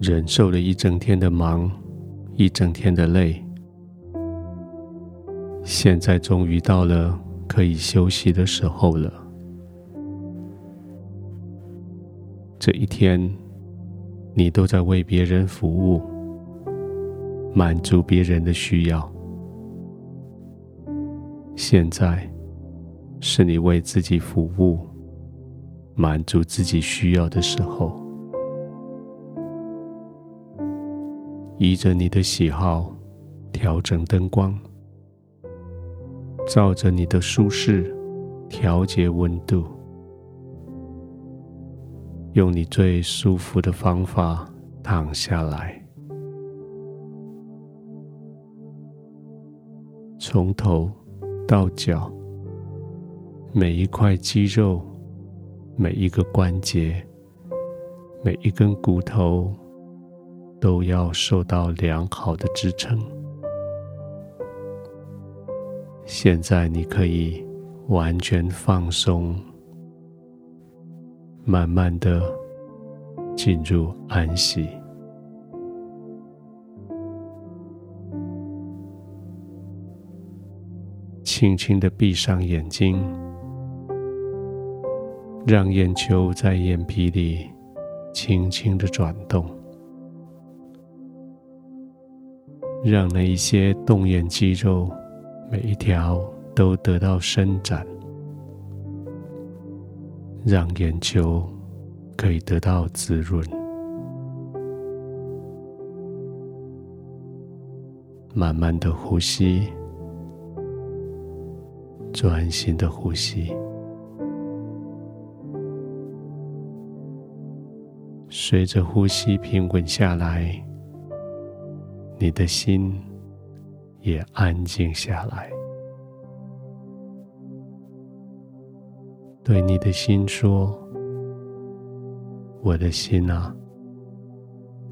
忍受了一整天的忙，一整天的累，现在终于到了可以休息的时候了。这一天，你都在为别人服务，满足别人的需要。现在，是你为自己服务，满足自己需要的时候。依着你的喜好，调整灯光，照着你的舒适，调节温度，用你最舒服的方法躺下来，从头到脚，每一块肌肉，每一个关节，每一根骨头。都要受到良好的支撑。现在你可以完全放松，慢慢的进入安息，轻轻的闭上眼睛，让眼球在眼皮里轻轻的转动。让那一些动眼肌肉每一条都得到伸展，让眼球可以得到滋润。慢慢的呼吸，专心的呼吸，随着呼吸平稳下来。你的心也安静下来，对你的心说：“我的心啊，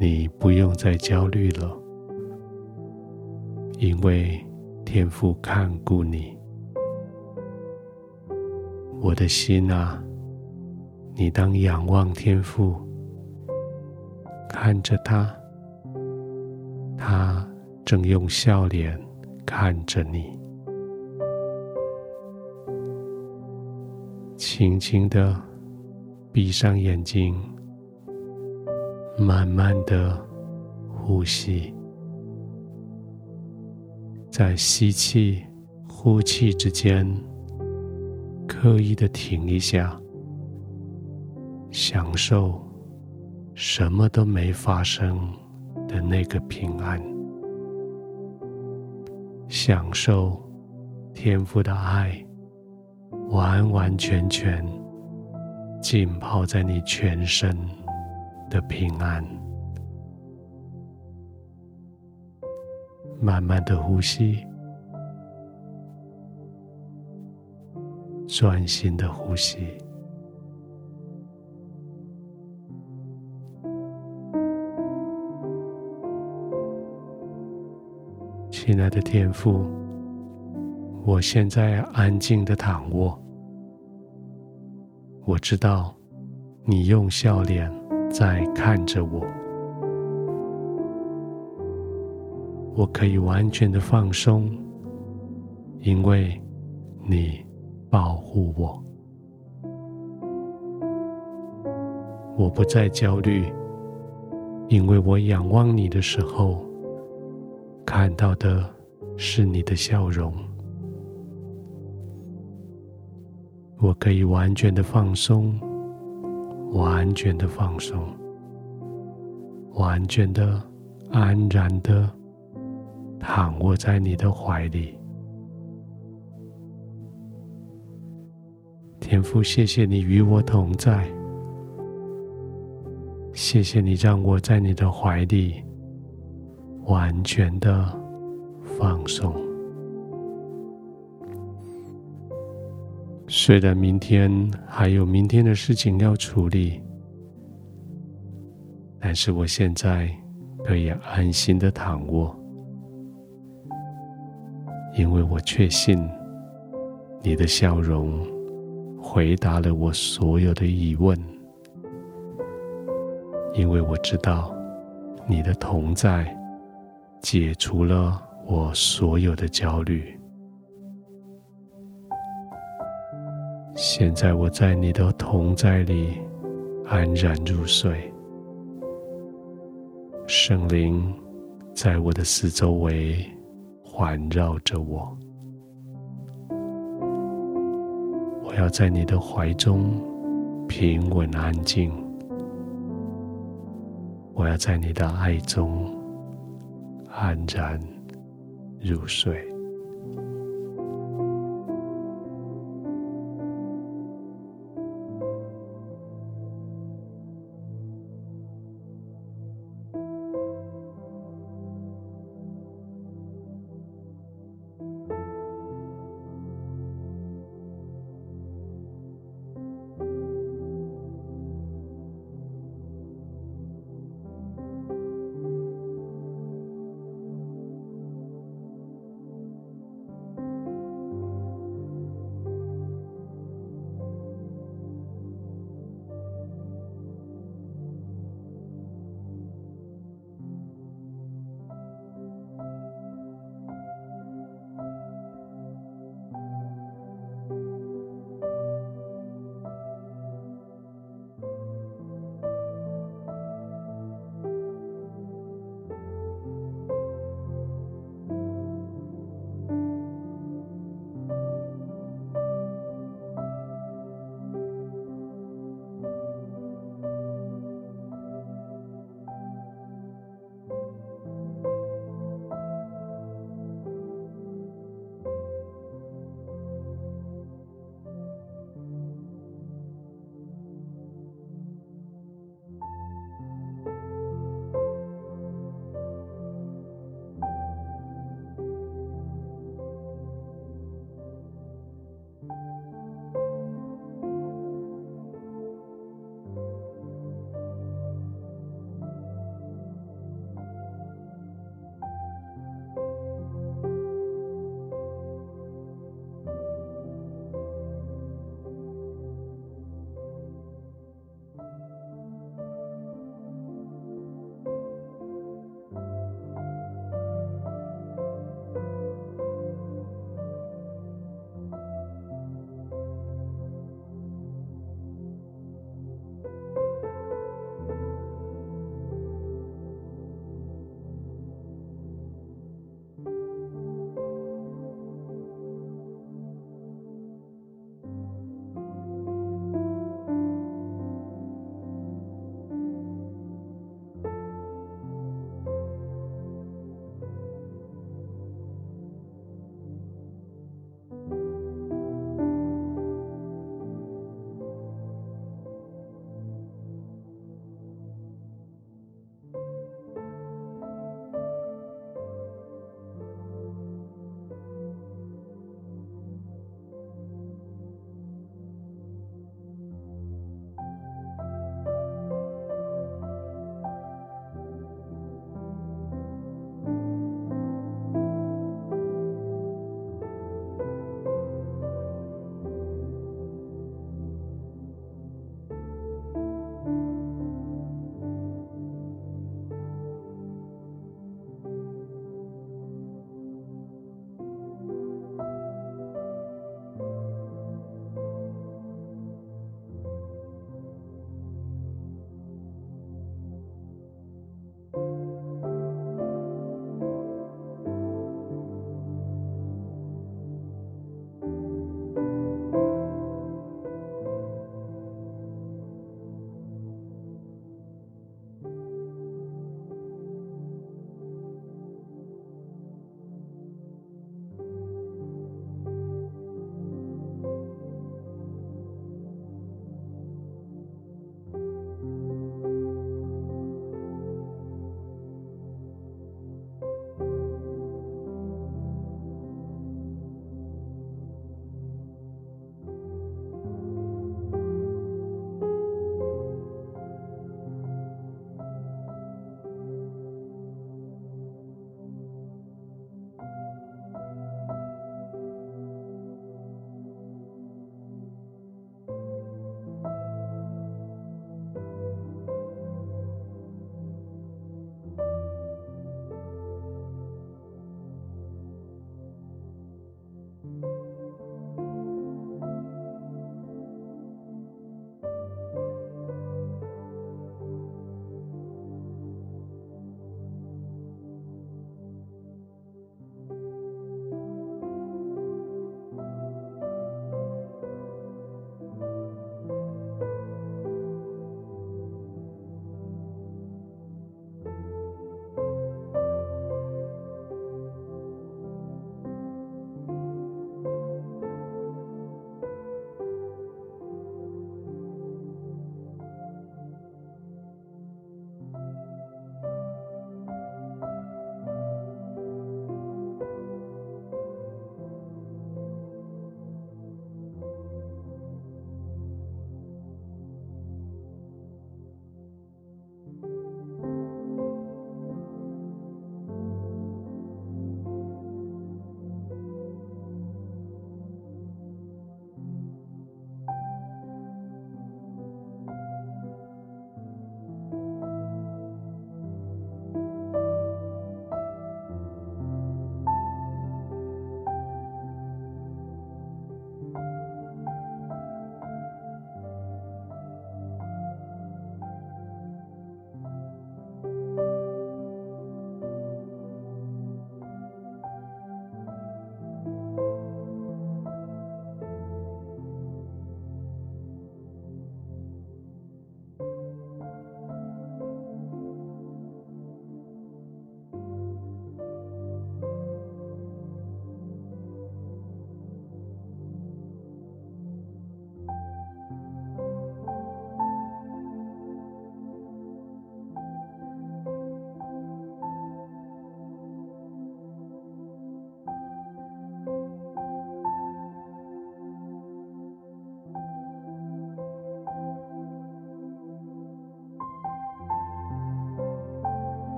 你不用再焦虑了，因为天父看顾你。我的心啊，你当仰望天父，看着他。”他正用笑脸看着你，轻轻的闭上眼睛，慢慢的呼吸，在吸气、呼气之间，刻意的停一下，享受什么都没发生。的那个平安，享受天父的爱，完完全全浸泡在你全身的平安。慢慢的呼吸，专心的呼吸。亲爱的天父，我现在安静的躺卧。我知道你用笑脸在看着我，我可以完全的放松，因为你保护我。我不再焦虑，因为我仰望你的时候。看到的是你的笑容，我可以完全的放松，完全的放松，完全的安然的躺卧在你的怀里。天父，谢谢你与我同在，谢谢你让我在你的怀里。完全的放松。虽然明天还有明天的事情要处理，但是我现在可以安心的躺卧，因为我确信你的笑容回答了我所有的疑问，因为我知道。你的同在解除了我所有的焦虑。现在我在你的同在里安然入睡，圣灵在我的四周围环绕着我。我要在你的怀中平稳安静，我要在你的爱中安然入睡。